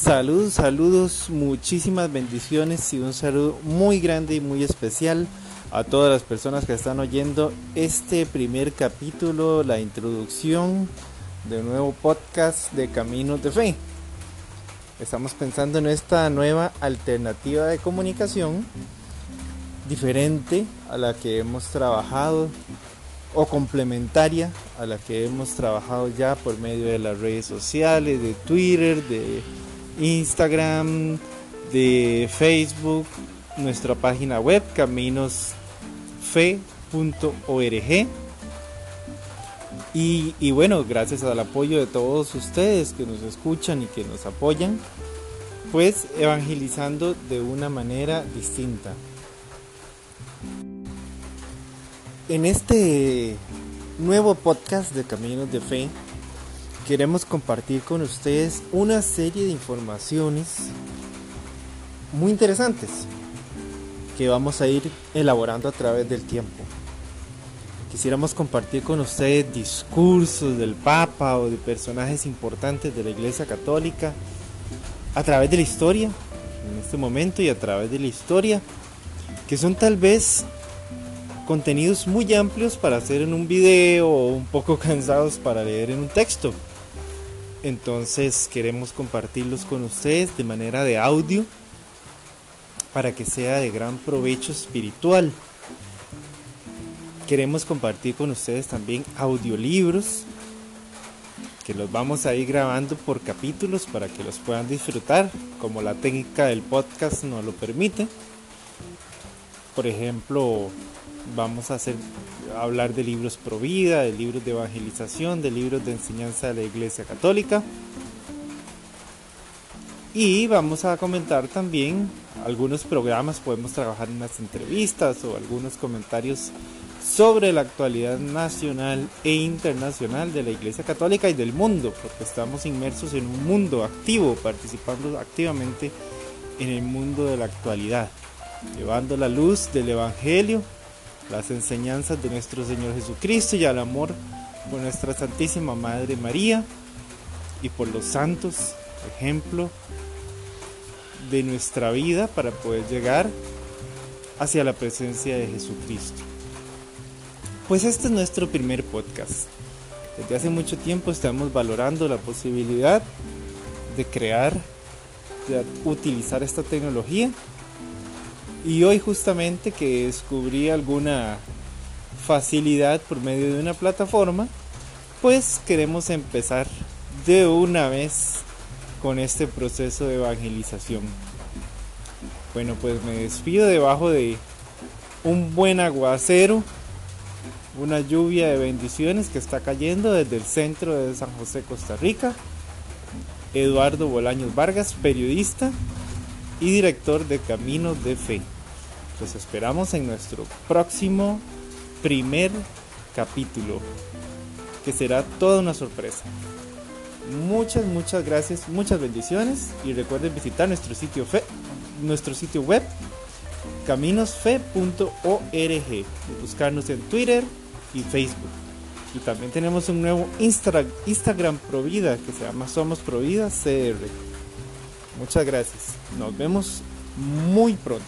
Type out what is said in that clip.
Saludos, saludos, muchísimas bendiciones y un saludo muy grande y muy especial a todas las personas que están oyendo este primer capítulo, la introducción de un nuevo podcast de Caminos de Fe. Estamos pensando en esta nueva alternativa de comunicación diferente a la que hemos trabajado o complementaria a la que hemos trabajado ya por medio de las redes sociales, de Twitter, de Instagram, de Facebook, nuestra página web caminosfe.org. Y, y bueno, gracias al apoyo de todos ustedes que nos escuchan y que nos apoyan, pues evangelizando de una manera distinta. En este nuevo podcast de Caminos de Fe, queremos compartir con ustedes una serie de informaciones muy interesantes que vamos a ir elaborando a través del tiempo. Quisiéramos compartir con ustedes discursos del Papa o de personajes importantes de la Iglesia Católica a través de la historia, en este momento y a través de la historia, que son tal vez contenidos muy amplios para hacer en un video o un poco cansados para leer en un texto. Entonces queremos compartirlos con ustedes de manera de audio para que sea de gran provecho espiritual. Queremos compartir con ustedes también audiolibros que los vamos a ir grabando por capítulos para que los puedan disfrutar como la técnica del podcast nos lo permite. Por ejemplo, vamos a hacer hablar de libros pro vida, de libros de evangelización, de libros de enseñanza de la Iglesia Católica. Y vamos a comentar también algunos programas, podemos trabajar en unas entrevistas o algunos comentarios sobre la actualidad nacional e internacional de la Iglesia Católica y del mundo, porque estamos inmersos en un mundo activo, participando activamente en el mundo de la actualidad, llevando la luz del Evangelio las enseñanzas de nuestro Señor Jesucristo y al amor por nuestra Santísima Madre María y por los santos, ejemplo de nuestra vida para poder llegar hacia la presencia de Jesucristo. Pues este es nuestro primer podcast. Desde hace mucho tiempo estamos valorando la posibilidad de crear, de utilizar esta tecnología y hoy justamente que descubrí alguna facilidad por medio de una plataforma, pues queremos empezar de una vez con este proceso de evangelización. Bueno, pues me despido debajo de un buen aguacero, una lluvia de bendiciones que está cayendo desde el centro de San José, Costa Rica. Eduardo Bolaños Vargas, periodista y director de Caminos de Fe. Los esperamos en nuestro próximo primer capítulo, que será toda una sorpresa. Muchas, muchas gracias, muchas bendiciones y recuerden visitar nuestro sitio, fe, nuestro sitio web caminosfe.org buscarnos en Twitter y Facebook. Y también tenemos un nuevo Instagram Provida que se llama Somos Provida CR. Muchas gracias. Nos vemos muy pronto.